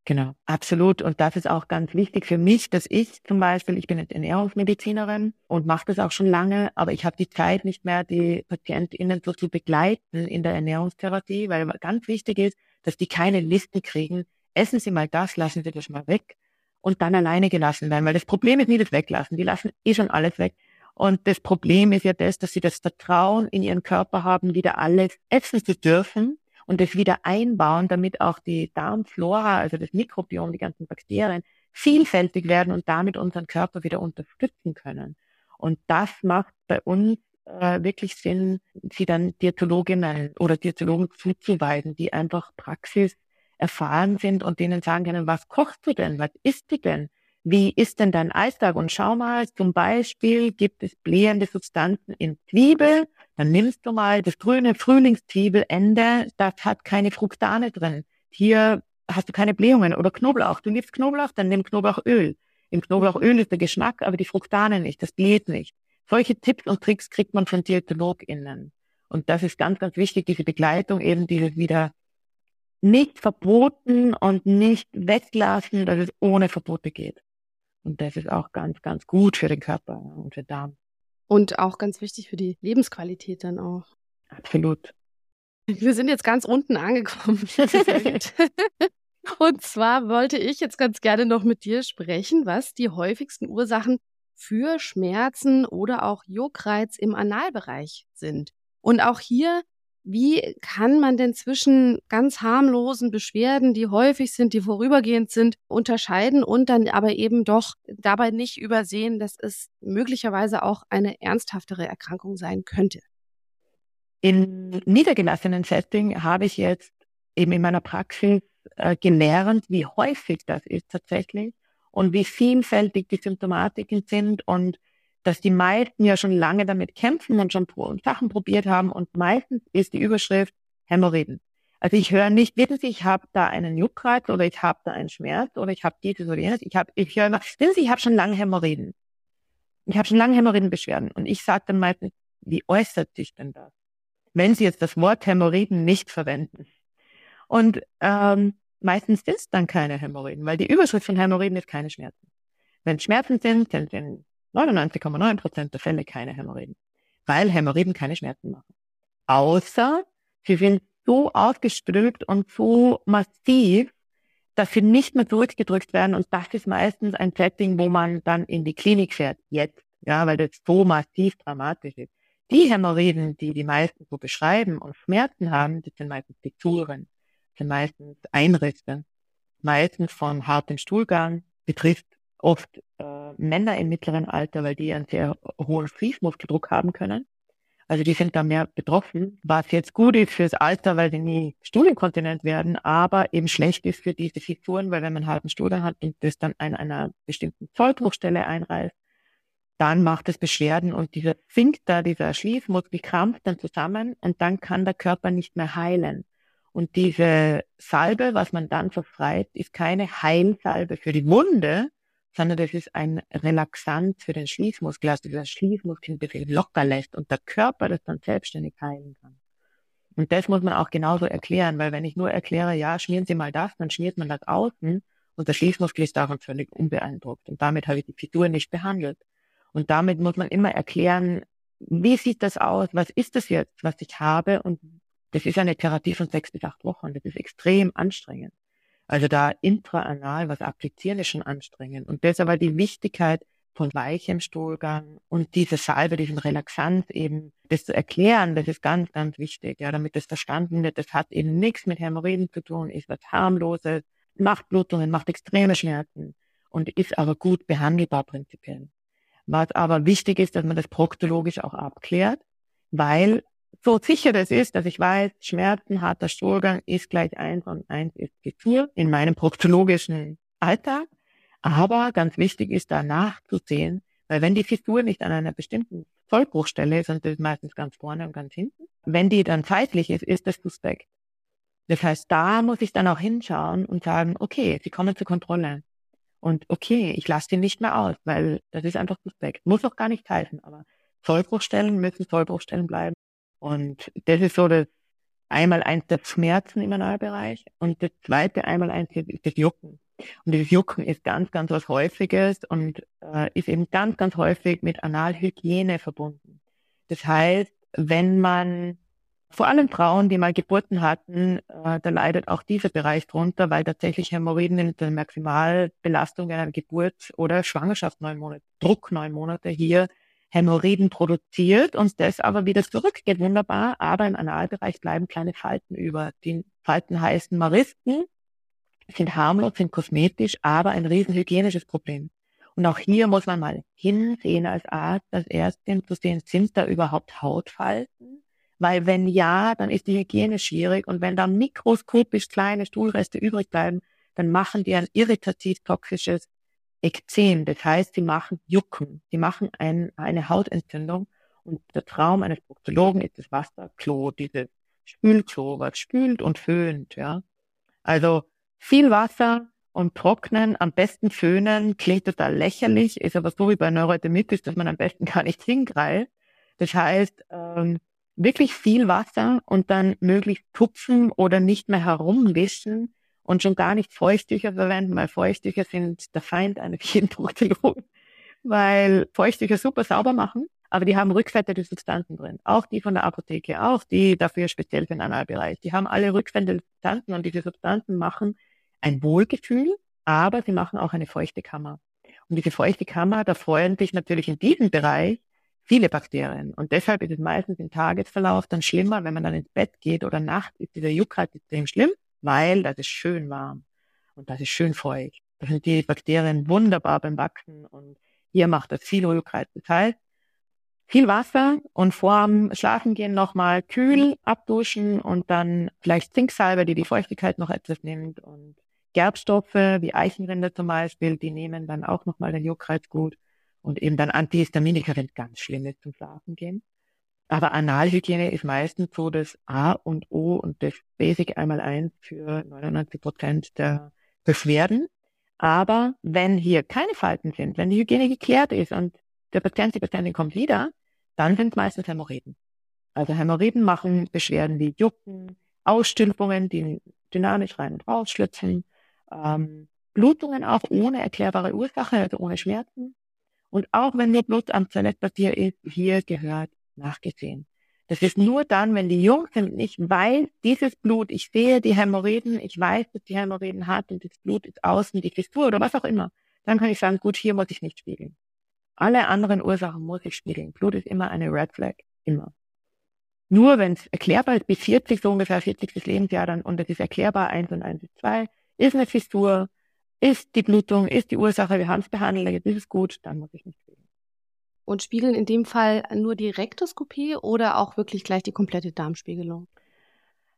genau, absolut. Und das ist auch ganz wichtig für mich, dass ich zum Beispiel, ich bin jetzt Ernährungsmedizinerin und mache das auch schon lange, aber ich habe die Zeit nicht mehr, die PatientInnen so zu begleiten in der Ernährungstherapie, weil ganz wichtig ist, dass die keine Listen kriegen. Essen Sie mal das, lassen Sie das mal weg und dann alleine gelassen werden, weil das Problem ist nie das Weglassen. Die lassen eh schon alles weg. Und das Problem ist ja das, dass sie das Vertrauen in ihren Körper haben, wieder alles essen zu dürfen und das wieder einbauen, damit auch die Darmflora, also das Mikrobiom, die ganzen Bakterien vielfältig werden und damit unseren Körper wieder unterstützen können. Und das macht bei uns äh, wirklich Sinn, sie dann Diätologinnen oder Diätologen zuzuweisen, die einfach Praxis erfahren sind und denen sagen können, was kochst du denn? Was isst du denn? wie ist denn dein Alltag? Und schau mal, zum Beispiel gibt es blähende Substanzen in Zwiebel. Dann nimmst du mal das grüne Frühlingszwiebelende, das hat keine Fructane drin. Hier hast du keine Blähungen oder Knoblauch. Du liebst Knoblauch, dann nimm Knoblauchöl. Im Knoblauchöl ist der Geschmack, aber die Fructane nicht, das bläht nicht. Solche Tipps und Tricks kriegt man von DiätologInnen. Und das ist ganz, ganz wichtig, diese Begleitung, eben dieses wieder nicht verboten und nicht weglassen, dass es ohne Verbote geht. Und das ist auch ganz, ganz gut für den Körper und für den Darm. Und auch ganz wichtig für die Lebensqualität dann auch. Absolut. Wir sind jetzt ganz unten angekommen. und zwar wollte ich jetzt ganz gerne noch mit dir sprechen, was die häufigsten Ursachen für Schmerzen oder auch Juckreiz im Analbereich sind. Und auch hier wie kann man denn zwischen ganz harmlosen Beschwerden, die häufig sind, die vorübergehend sind, unterscheiden und dann aber eben doch dabei nicht übersehen, dass es möglicherweise auch eine ernsthaftere Erkrankung sein könnte? Im niedergelassenen Setting habe ich jetzt eben in meiner Praxis äh, gelernt, wie häufig das ist tatsächlich und wie vielfältig die Symptomatiken sind und dass die meisten ja schon lange damit kämpfen und schon Sachen probiert haben und meistens ist die Überschrift Hämorrhoiden. Also ich höre nicht, wissen Sie, ich habe da einen Juckreiz oder ich habe da einen Schmerz oder ich habe dieses oder jenes. Ich habe, ich höre immer, wissen Sie, ich habe schon lange Hämorrhoiden. Ich habe schon lange Hämorrhoidenbeschwerden und ich sage dann meistens, wie äußert sich denn das? Wenn Sie jetzt das Wort Hämorrhoiden nicht verwenden. Und ähm, meistens sind es dann keine Hämorrhoiden, weil die Überschrift von Hämorrhoiden ist keine Schmerzen. Wenn Schmerzen sind, dann sind 99,9 Prozent der Fälle keine Hämorrhoiden, weil Hämorrhoiden keine Schmerzen machen. Außer sie sind so ausgestülpt und so massiv, dass sie nicht mehr zurückgedrückt werden. Und das ist meistens ein Setting, wo man dann in die Klinik fährt, jetzt, ja, weil das so massiv dramatisch ist. Die Hämorrhoiden, die die meisten so beschreiben und Schmerzen haben, das sind meistens Fixuren, sind meistens Einrisse, meistens von hartem Stuhlgang, betrifft oft äh, Männer im mittleren Alter, weil die einen sehr hohen Fließmuskeldruck haben können. Also die sind da mehr betroffen, was jetzt gut ist fürs Alter, weil die nie stuhlinkontinent werden, aber eben schlecht ist für diese Fissuren, weil wenn man halt einen Stuhl hat und das dann an einer bestimmten Zollbruchstelle einreißt, dann macht es Beschwerden und dieser Sphinkter, dieser Schließmuskel krampft dann zusammen und dann kann der Körper nicht mehr heilen. Und diese Salbe, was man dann verfreit, ist keine Heilsalbe für die Wunde, sondern das ist ein Relaxant für den Schließmuskel, also der Schließmuskel ein bisschen locker lässt und der Körper das dann selbstständig heilen kann. Und das muss man auch genauso erklären, weil wenn ich nur erkläre, ja, schmieren Sie mal das, dann schmiert man das außen und der Schließmuskel ist davon völlig unbeeindruckt. Und damit habe ich die Fissur nicht behandelt. Und damit muss man immer erklären, wie sieht das aus? Was ist das jetzt, was ich habe? Und das ist eine Therapie von sechs bis acht Wochen. Das ist extrem anstrengend. Also da intraanal was applizieren ist schon anstrengend. Und deshalb war die Wichtigkeit von weichem Stuhlgang und diese Salbe, diesen Relaxanz eben, das zu erklären, das ist ganz, ganz wichtig, ja, damit das verstanden wird. Das hat eben nichts mit Hämorrhoiden zu tun, ist was harmloses. macht Blutungen, macht extreme Schmerzen und ist aber gut behandelbar prinzipiell. Was aber wichtig ist, dass man das proktologisch auch abklärt, weil so sicher das ist, dass ich weiß, Schmerzen, harter Stuhlgang ist gleich eins und eins ist Fissur in meinem proktologischen Alltag. Aber ganz wichtig ist danach zu sehen, weil wenn die Fissur nicht an einer bestimmten Vollbruchstelle ist, und das ist meistens ganz vorne und ganz hinten, wenn die dann zeitlich ist, ist das suspekt. Das heißt, da muss ich dann auch hinschauen und sagen, okay, sie kommen zur Kontrolle. Und okay, ich lasse die nicht mehr aus, weil das ist einfach suspekt. Muss auch gar nicht heißen, aber Zollbruchstellen müssen Zollbruchstellen bleiben. Und das ist so das einmal eins der Schmerzen im Analbereich und das zweite einmal eins ist das Jucken. Und dieses Jucken ist ganz, ganz was Häufiges und äh, ist eben ganz, ganz häufig mit Analhygiene verbunden. Das heißt, wenn man vor allem Frauen, die mal Geburten hatten, äh, da leidet auch dieser Bereich drunter, weil tatsächlich Hämorrhoiden in der Maximalbelastung einer Geburt oder Schwangerschaft neun Monate, Druck neun Monate hier Hämorrhoiden produziert und das aber wieder zurückgeht, wunderbar, aber im Analbereich bleiben kleine Falten über. Die Falten heißen Maristen, sind harmlos, sind kosmetisch, aber ein riesen hygienisches Problem. Und auch hier muss man mal hinsehen als Arzt, als Ärztin zu sehen, sind da überhaupt Hautfalten? Weil wenn ja, dann ist die Hygiene schwierig und wenn da mikroskopisch kleine Stuhlreste übrig bleiben, dann machen die ein irritativ-toxisches Ekzem. Das heißt, sie machen Jucken, sie machen ein, eine Hautentzündung und der Traum eines Proktologen ist das Wasserklo, dieses Spülklo, was spült und föhnt, ja. Also viel Wasser und trocknen, am besten föhnen, klingt total lächerlich, ist aber so wie bei Neurodermitis, dass man am besten gar nicht hingreift. Das heißt, ähm, wirklich viel Wasser und dann möglichst tupfen oder nicht mehr herumwischen und schon gar nicht Feuchttücher verwenden, weil Feuchttücher sind der Feind eines jeden Proktologen, weil Feuchttücher super sauber machen, aber die haben rückfettete Substanzen drin. Auch die von der Apotheke, auch die dafür speziell für den Analbereich. Die haben alle rückfettete Substanzen und diese Substanzen machen ein Wohlgefühl, aber sie machen auch eine feuchte Kammer. Und diese feuchte Kammer, da freuen sich natürlich in diesem Bereich viele Bakterien. Und deshalb ist es meistens im Tagesverlauf dann schlimmer, wenn man dann ins Bett geht oder nachts ist dieser Juck halt extrem schlimm, weil das ist schön warm und das ist schön feucht. Da sind die Bakterien wunderbar beim Wachsen und hier macht das viel. Das heißt, viel Wasser und vorm Schlafengehen nochmal kühl abduschen und dann vielleicht Zinksalbe, die die Feuchtigkeit noch etwas nimmt und Gerbstoffe wie Eichenrinde zum Beispiel, die nehmen dann auch nochmal den Juckreiz gut und eben dann Antihistaminika, wenn ganz schlimm ist zum Schlafen gehen. Aber Analhygiene ist meistens so das A und O und das Basic einmal eins für 99 Prozent der Beschwerden. Aber wenn hier keine Falten sind, wenn die Hygiene geklärt ist und der Patient, die Patientin kommt wieder, dann sind es meistens Hämorrhoiden. Also Hämorrhoiden machen Beschwerden wie Jucken, Ausstülpungen, die dynamisch rein und raus schlüpfen, ähm, Blutungen auch ohne erklärbare Ursache, also ohne Schmerzen, und auch wenn nur Blut am Toilettpapier ist, hier gehört nachgesehen. Das ist nur dann, wenn die Jungs sind, ich weiß, dieses Blut, ich sehe die Hämorrhoiden, ich weiß, dass die Hämorrhoiden hat und das Blut ist außen, die Fissur oder was auch immer, dann kann ich sagen, gut, hier muss ich nicht spiegeln. Alle anderen Ursachen muss ich spiegeln. Blut ist immer eine Red Flag, immer. Nur wenn es erklärbar ist, bis 40, so ungefähr 40. Lebensjahr dann, und es ist erklärbar, 1 und 1 ist 2, ist eine Fissur, ist die Blutung, ist die Ursache, wir haben es behandelt, jetzt ist es gut, dann muss ich nicht spiegeln. Und spiegeln in dem Fall nur die Rektoskopie oder auch wirklich gleich die komplette Darmspiegelung?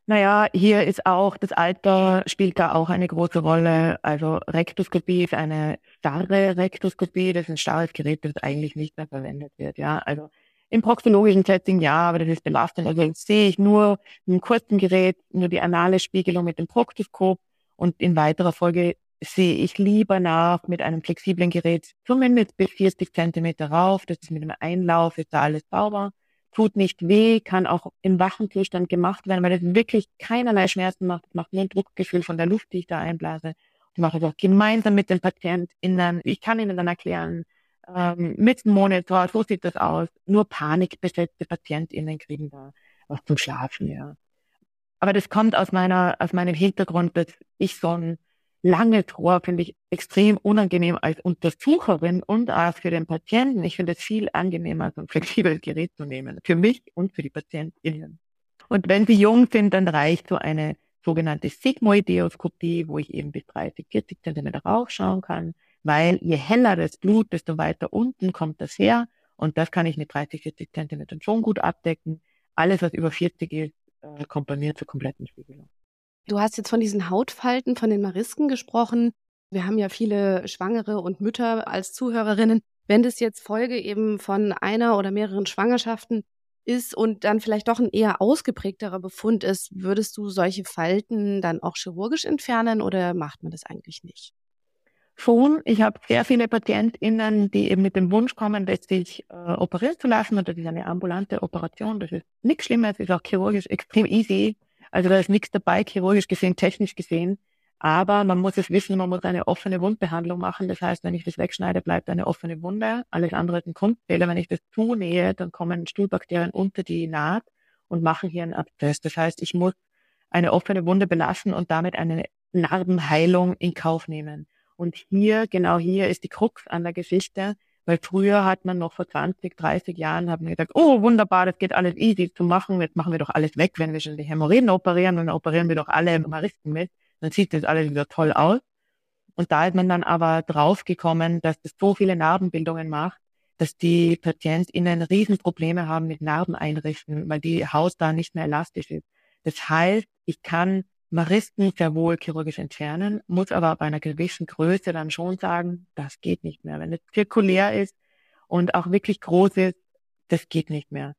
Naja, hier ist auch, das Alter spielt da auch eine große Rolle. Also Rektoskopie ist eine starre Rektoskopie, das ist ein starres Gerät, das eigentlich nicht mehr verwendet wird. Ja, also im proktologischen Setting ja, aber das ist belastend. Also sehe ich nur im kurzen Gerät, nur die anale Spiegelung mit dem Proktoskop und in weiterer Folge sehe ich lieber nach mit einem flexiblen Gerät, zumindest bis 40 Zentimeter rauf. Das ist mit dem Einlauf, ist da alles sauber. Tut nicht weh, kann auch im wachen Zustand gemacht werden, weil das wirklich keinerlei Schmerzen macht. Es macht nur ein Druckgefühl von der Luft, die ich da einblase. Ich mache das auch gemeinsam mit den PatientInnen. Ich kann ihnen dann erklären, ähm, mit dem Monitor, so sieht das aus. Nur panikbesetzte PatientInnen kriegen da was zum Schlafen, ja. Aber das kommt aus meiner, aus meinem Hintergrund, dass ich so ein lange Tor finde ich extrem unangenehm als Untersucherin und auch für den Patienten. Ich finde es viel angenehmer, so ein flexibles Gerät zu nehmen. Für mich und für die PatientInnen. Und wenn sie jung sind, dann reicht so eine sogenannte Sigmoideoskopie, wo ich eben bis 30, 40 Zentimeter raufschauen kann, weil je heller das Blut, desto weiter unten kommt das her und das kann ich mit 30, 40 Zentimetern schon gut abdecken. Alles, was über 40 ist, äh, kommt bei mir zur kompletten Spiegelung. Du hast jetzt von diesen Hautfalten, von den Marisken gesprochen. Wir haben ja viele Schwangere und Mütter als Zuhörerinnen. Wenn das jetzt Folge eben von einer oder mehreren Schwangerschaften ist und dann vielleicht doch ein eher ausgeprägterer Befund ist, würdest du solche Falten dann auch chirurgisch entfernen oder macht man das eigentlich nicht? Schon. Ich habe sehr viele PatientInnen, die eben mit dem Wunsch kommen, sich äh, operieren zu lassen. Und das ist eine ambulante Operation. Das ist nichts Schlimmes, ist auch chirurgisch extrem easy. Also da ist nichts dabei, chirurgisch gesehen, technisch gesehen. Aber man muss es wissen, man muss eine offene Wundbehandlung machen. Das heißt, wenn ich das wegschneide, bleibt eine offene Wunde. Alles andere ist ein Kunstfehler. Wenn ich das zunähe, dann kommen Stuhlbakterien unter die Naht und machen hier einen Abszess. Das heißt, ich muss eine offene Wunde belassen und damit eine Narbenheilung in Kauf nehmen. Und hier, genau hier ist die Krux an der Geschichte, weil früher hat man noch vor 20, 30 Jahren haben gesagt, oh wunderbar, das geht alles easy zu machen, jetzt machen wir doch alles weg, wenn wir schon die Hämorrhoiden operieren, dann operieren wir doch alle Maristen mit dann sieht das alles wieder toll aus. Und da ist man dann aber draufgekommen, dass das so viele Narbenbildungen macht, dass die PatientInnen Riesenprobleme haben mit Narbeneinrichten, weil die Haut da nicht mehr elastisch ist. Das heißt, ich kann Maristen sehr wohl chirurgisch entfernen, muss aber bei einer gewissen Größe dann schon sagen, das geht nicht mehr. Wenn es zirkulär ist und auch wirklich groß ist, das geht nicht mehr.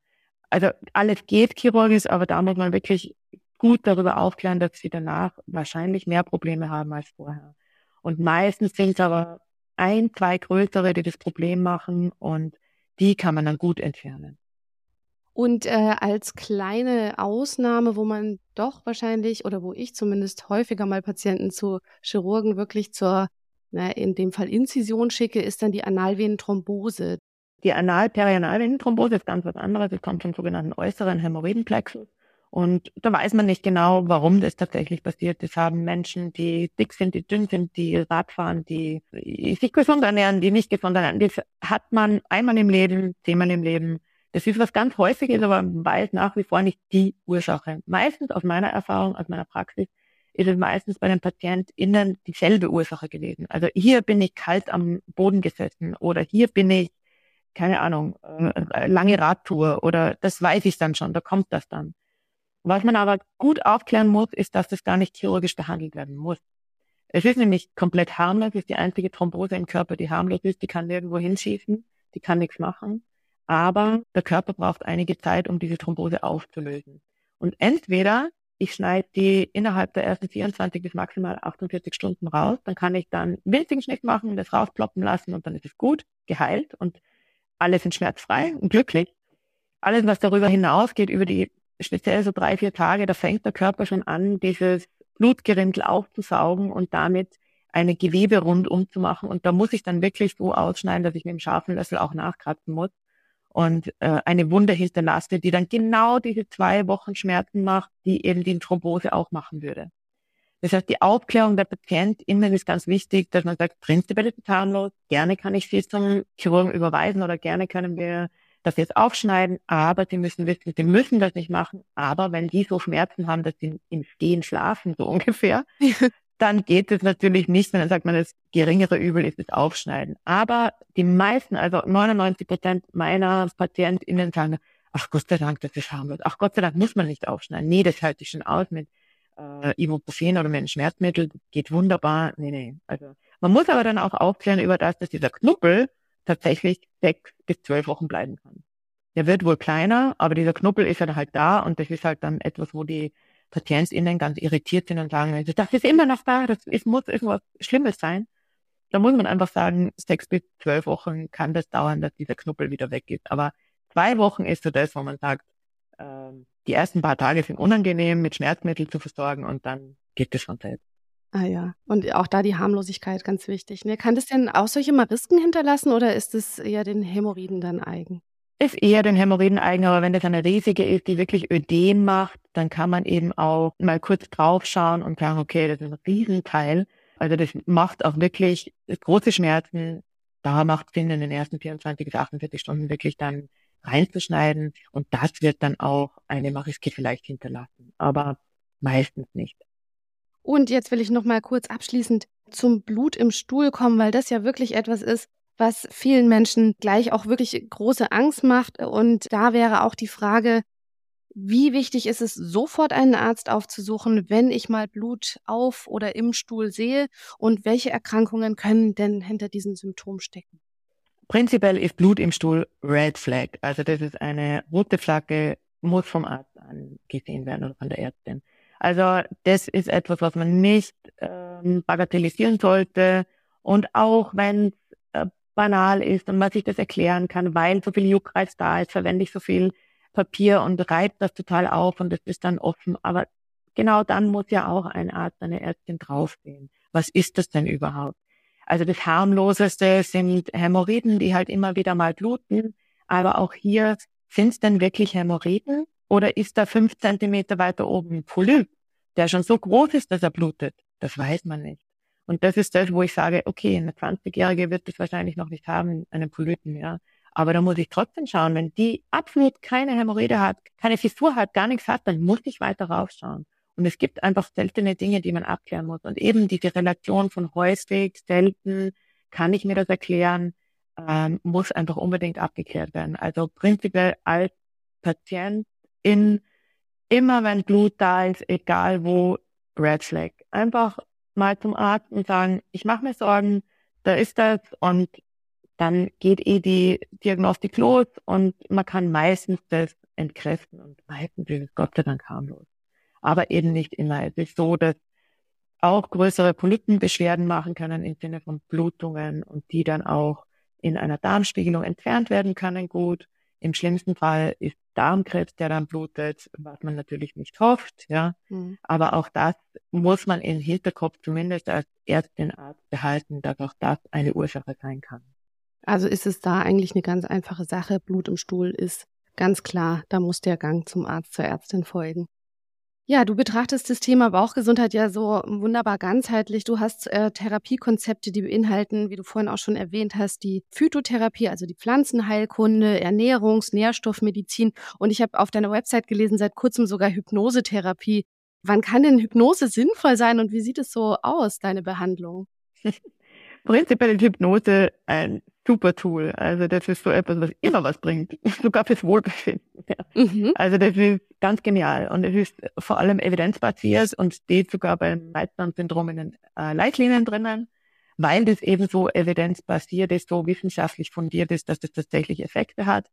Also alles geht chirurgisch, aber da muss man wirklich gut darüber aufklären, dass sie danach wahrscheinlich mehr Probleme haben als vorher. Und meistens sind es aber ein, zwei größere, die das Problem machen und die kann man dann gut entfernen. Und äh, als kleine Ausnahme, wo man doch wahrscheinlich oder wo ich zumindest häufiger mal Patienten zu Chirurgen wirklich zur, na, in dem Fall Inzision schicke, ist dann die Analvenenthrombose. Die Analperianalvenenthrombose ist ganz was anderes. Es kommt vom sogenannten äußeren Hämorrhoidenplexus. Und da weiß man nicht genau, warum das tatsächlich passiert. Das haben Menschen, die dick sind, die dünn sind, die Radfahren, die sich gesund ernähren, die nicht gesund ernähren. Das hat man einmal im Leben, zehnmal im Leben. Das ist was ganz Häufiges, aber weiß nach wie vor nicht die Ursache. Meistens aus meiner Erfahrung, aus meiner Praxis, ist es meistens bei den PatientInnen dieselbe Ursache gewesen. Also hier bin ich kalt am Boden gesessen oder hier bin ich, keine Ahnung, äh, lange Radtour oder das weiß ich dann schon, da kommt das dann. Was man aber gut aufklären muss, ist, dass das gar nicht chirurgisch behandelt werden muss. Es ist nämlich komplett harmlos, ist die einzige Thrombose im Körper, die harmlos ist, die kann nirgendwo hinschießen, die kann nichts machen. Aber der Körper braucht einige Zeit, um diese Thrombose aufzulösen. Und entweder ich schneide die innerhalb der ersten 24 bis maximal 48 Stunden raus, dann kann ich dann winzigen Schnitt machen, das rausploppen lassen und dann ist es gut, geheilt und alle sind schmerzfrei und glücklich. Alles, was darüber hinausgeht, über die speziell so drei, vier Tage, da fängt der Körper schon an, dieses Blutgerinnsel aufzusaugen und damit eine Gewebe rundum zu machen. Und da muss ich dann wirklich so ausschneiden, dass ich mit dem scharfen Löffel auch nachkratzen muss und äh, eine Wunde hinterlasse, die dann genau diese zwei Wochen Schmerzen macht, die eben die Thrombose auch machen würde. Das heißt, die Aufklärung der PatientInnen ist ganz wichtig, dass man sagt, prinzipiell ist es harmlos, gerne kann ich sie zum Chirurgen überweisen oder gerne können wir das jetzt aufschneiden, aber sie müssen wissen, sie müssen das nicht machen. Aber wenn die so Schmerzen haben, dass sie im Stehen schlafen, so ungefähr, dann geht es natürlich nicht, wenn dann sagt man, das geringere Übel ist das Aufschneiden. Aber die meisten, also 99 Prozent meiner PatientInnen sagen, ach Gott sei Dank, das ist harmlos. Ach Gott sei Dank muss man nicht aufschneiden. Nee, das halte ich schon aus mit äh, Ibuprofen oder mit einem Schmerzmittel. Geht wunderbar. Nee, nee. Also man muss aber dann auch aufklären über das, dass dieser Knuppel tatsächlich sechs bis zwölf Wochen bleiben kann. Der wird wohl kleiner, aber dieser Knubbel ist ja halt da und das ist halt dann etwas, wo die PatientInnen ganz irritiert sind und sagen, also das ist immer noch da, das ist, muss irgendwas Schlimmes sein. Da muss man einfach sagen, sechs bis zwölf Wochen kann das dauern, dass dieser Knubbel wieder weg ist. Aber zwei Wochen ist so das, wo man sagt, äh, die ersten paar Tage sind unangenehm, mit Schmerzmitteln zu versorgen und dann geht es schon selbst. Ah ja, und auch da die Harmlosigkeit ganz wichtig. Ne? Kann das denn auch solche Marisken hinterlassen oder ist es eher den Hämorrhoiden dann eigen? Ist eher den Hämorrhoiden eigen, aber wenn das eine riesige ist, die wirklich Ödem macht, dann kann man eben auch mal kurz draufschauen und sagen, okay, das ist ein Riesenteil. Also das macht auch wirklich große Schmerzen. Da macht Sinn, in den ersten 24 bis 48 Stunden wirklich dann reinzuschneiden. Und das wird dann auch eine Mariske vielleicht hinterlassen, aber meistens nicht. Und jetzt will ich noch mal kurz abschließend zum Blut im Stuhl kommen, weil das ja wirklich etwas ist, was vielen Menschen gleich auch wirklich große Angst macht. Und da wäre auch die Frage, wie wichtig ist es, sofort einen Arzt aufzusuchen, wenn ich mal Blut auf oder im Stuhl sehe? Und welche Erkrankungen können denn hinter diesen Symptomen stecken? Prinzipiell ist Blut im Stuhl Red Flag. Also das ist eine rote Flagge, muss vom Arzt angesehen werden oder von der Ärztin. Also das ist etwas, was man nicht ähm, bagatellisieren sollte. Und auch wenn banal ist und man sich das erklären kann, weil so viel Juckreiz da ist, verwende ich so viel Papier und reibe das total auf und das ist dann offen. Aber genau dann muss ja auch ein Arzt, eine Ärztin draufsehen. Was ist das denn überhaupt? Also das harmloseste sind Hämorrhoiden, die halt immer wieder mal bluten. Aber auch hier sind es denn wirklich Hämorrhoiden oder ist da fünf Zentimeter weiter oben ein Polyp, der schon so groß ist, dass er blutet? Das weiß man nicht. Und das ist das, wo ich sage, okay, eine 20-Jährige wird das wahrscheinlich noch nicht haben, einen Polypen, ja. Aber da muss ich trotzdem schauen, wenn die absolut keine Hämorrhoide hat, keine Fissur hat, gar nichts hat, dann muss ich weiter raufschauen. Und es gibt einfach seltene Dinge, die man abklären muss. Und eben diese Relation von häufig, selten, kann ich mir das erklären, ähm, muss einfach unbedingt abgeklärt werden. Also prinzipiell als Patient in immer wenn Blut da ist, egal wo, Red Flag. Einfach mal zum Arzt und sagen, ich mache mir Sorgen, da ist das und dann geht eh die Diagnostik los und man kann meistens das entkräften und meistens ist es Gott sei Dank harmlos. Aber eben nicht immer. Es ist so, dass auch größere Polypenbeschwerden machen können im Sinne von Blutungen und die dann auch in einer Darmspiegelung entfernt werden können gut. Im schlimmsten Fall ist Darmkrebs, der dann blutet, was man natürlich nicht hofft, ja. Mhm. Aber auch das muss man im Hinterkopf zumindest als Ärztin, Arzt behalten, dass auch das eine Ursache sein kann. Also ist es da eigentlich eine ganz einfache Sache. Blut im Stuhl ist ganz klar, da muss der Gang zum Arzt, zur Ärztin folgen. Ja, du betrachtest das Thema Bauchgesundheit ja so wunderbar ganzheitlich. Du hast äh, Therapiekonzepte, die beinhalten, wie du vorhin auch schon erwähnt hast, die Phytotherapie, also die Pflanzenheilkunde, Ernährungs-, Nährstoffmedizin. Und ich habe auf deiner Website gelesen, seit kurzem sogar Hypnosetherapie. Wann kann denn Hypnose sinnvoll sein und wie sieht es so aus, deine Behandlung? Prinzipiell ist Hypnose ein super Tool. Also das ist so etwas, was immer was bringt, sogar fürs Wohlbefinden. Ja. Mhm. Also das ist ganz genial und es ist vor allem evidenzbasiert und steht sogar beim Reizdarmsyndrom in den äh, Leitlinien drinnen, weil das eben so evidenzbasiert ist, so wissenschaftlich fundiert ist, dass das tatsächlich Effekte hat.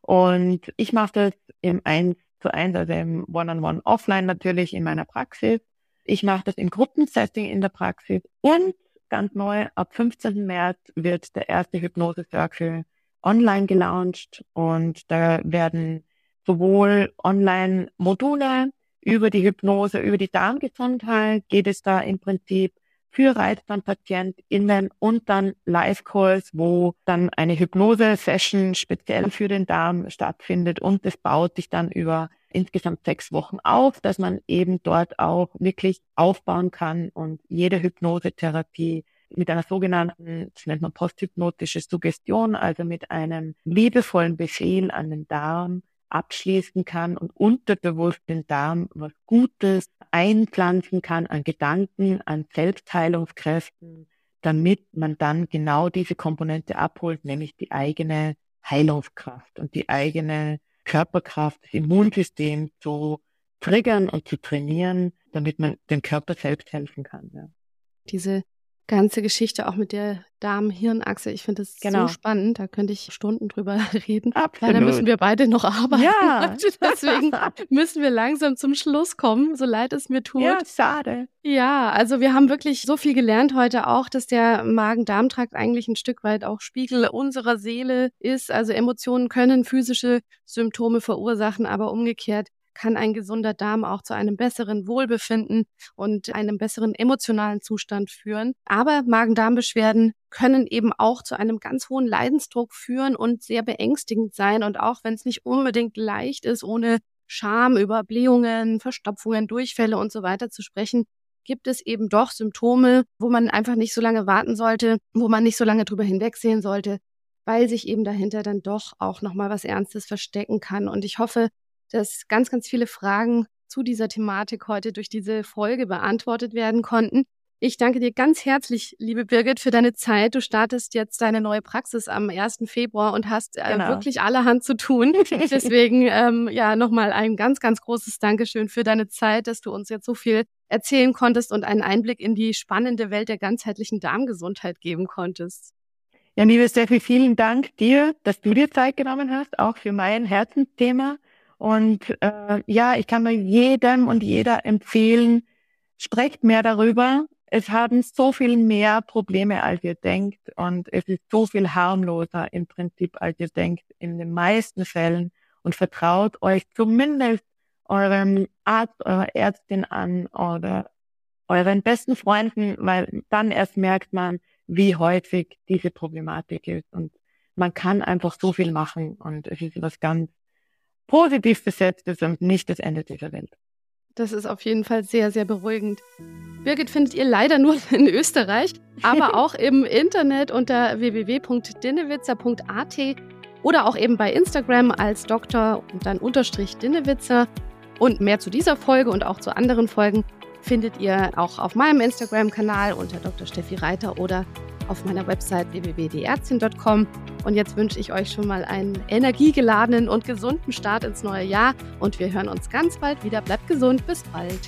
Und ich mache das im 1 zu 1, also im One-on-One -on -One offline natürlich in meiner Praxis. Ich mache das im Gruppensetting in der Praxis und ganz neu. Ab 15. März wird der erste Hypnose Circle online gelauncht und da werden sowohl online Module über die Hypnose, über die Darmgesundheit geht es da im Prinzip für ReizdarmpatientInnen und dann Live-Calls, wo dann eine Hypnose-Session speziell für den Darm stattfindet und das baut sich dann über insgesamt sechs Wochen auf, dass man eben dort auch wirklich aufbauen kann und jede Hypnosetherapie mit einer sogenannten, das nennt man posthypnotische Suggestion, also mit einem liebevollen Befehl an den Darm abschließen kann und unterbewusst den Darm was Gutes einpflanzen kann an Gedanken, an Selbstheilungskräften, damit man dann genau diese Komponente abholt, nämlich die eigene Heilungskraft und die eigene Körperkraft, das Immunsystem zu triggern und zu trainieren, damit man dem Körper selbst helfen kann. Ja. Diese ganze Geschichte auch mit der Darm-Hirn-Achse. Ich finde das genau. so spannend. Da könnte ich Stunden drüber reden. Absolut. Leider müssen wir beide noch arbeiten. Ja. Deswegen müssen wir langsam zum Schluss kommen, so leid es mir tut. Ja, schade. Ja, also wir haben wirklich so viel gelernt heute auch, dass der Magen-Darm-Trakt eigentlich ein Stück weit auch Spiegel unserer Seele ist. Also Emotionen können physische Symptome verursachen, aber umgekehrt kann ein gesunder Darm auch zu einem besseren Wohlbefinden und einem besseren emotionalen Zustand führen. Aber Magen-Darm-Beschwerden können eben auch zu einem ganz hohen Leidensdruck führen und sehr beängstigend sein. Und auch wenn es nicht unbedingt leicht ist, ohne Scham über Blähungen, Verstopfungen, Durchfälle und so weiter zu sprechen, gibt es eben doch Symptome, wo man einfach nicht so lange warten sollte, wo man nicht so lange drüber hinwegsehen sollte, weil sich eben dahinter dann doch auch nochmal was Ernstes verstecken kann. Und ich hoffe, dass ganz, ganz viele Fragen zu dieser Thematik heute durch diese Folge beantwortet werden konnten. Ich danke dir ganz herzlich, liebe Birgit, für deine Zeit. Du startest jetzt deine neue Praxis am 1. Februar und hast äh, genau. wirklich allerhand zu tun. Deswegen ähm, ja nochmal ein ganz, ganz großes Dankeschön für deine Zeit, dass du uns jetzt so viel erzählen konntest und einen Einblick in die spannende Welt der ganzheitlichen Darmgesundheit geben konntest. Ja, liebe Steffi, vielen Dank dir, dass du dir Zeit genommen hast, auch für mein Herzensthema. Und äh, ja, ich kann mir jedem und jeder empfehlen, sprecht mehr darüber es haben so viel mehr Probleme, als ihr denkt. Und es ist so viel harmloser im Prinzip, als ihr denkt, in den meisten Fällen. Und vertraut euch zumindest eurem Arzt, eurer Ärztin an oder euren besten Freunden, weil dann erst merkt man, wie häufig diese Problematik ist. Und man kann einfach so viel machen und es ist was ganz positiv besetztes und nicht das Ende dieser Welt. Das ist auf jeden Fall sehr, sehr beruhigend. Birgit findet ihr leider nur in Österreich, aber auch im Internet unter www.dinnewitzer.at oder auch eben bei Instagram als Dr. und dann Unterstrich Dinnewitzer. Und mehr zu dieser Folge und auch zu anderen Folgen findet ihr auch auf meinem Instagram-Kanal unter Dr. Steffi Reiter oder auf meiner Website www.dieärztin.com. Und jetzt wünsche ich euch schon mal einen energiegeladenen und gesunden Start ins neue Jahr. Und wir hören uns ganz bald wieder. Bleibt gesund. Bis bald.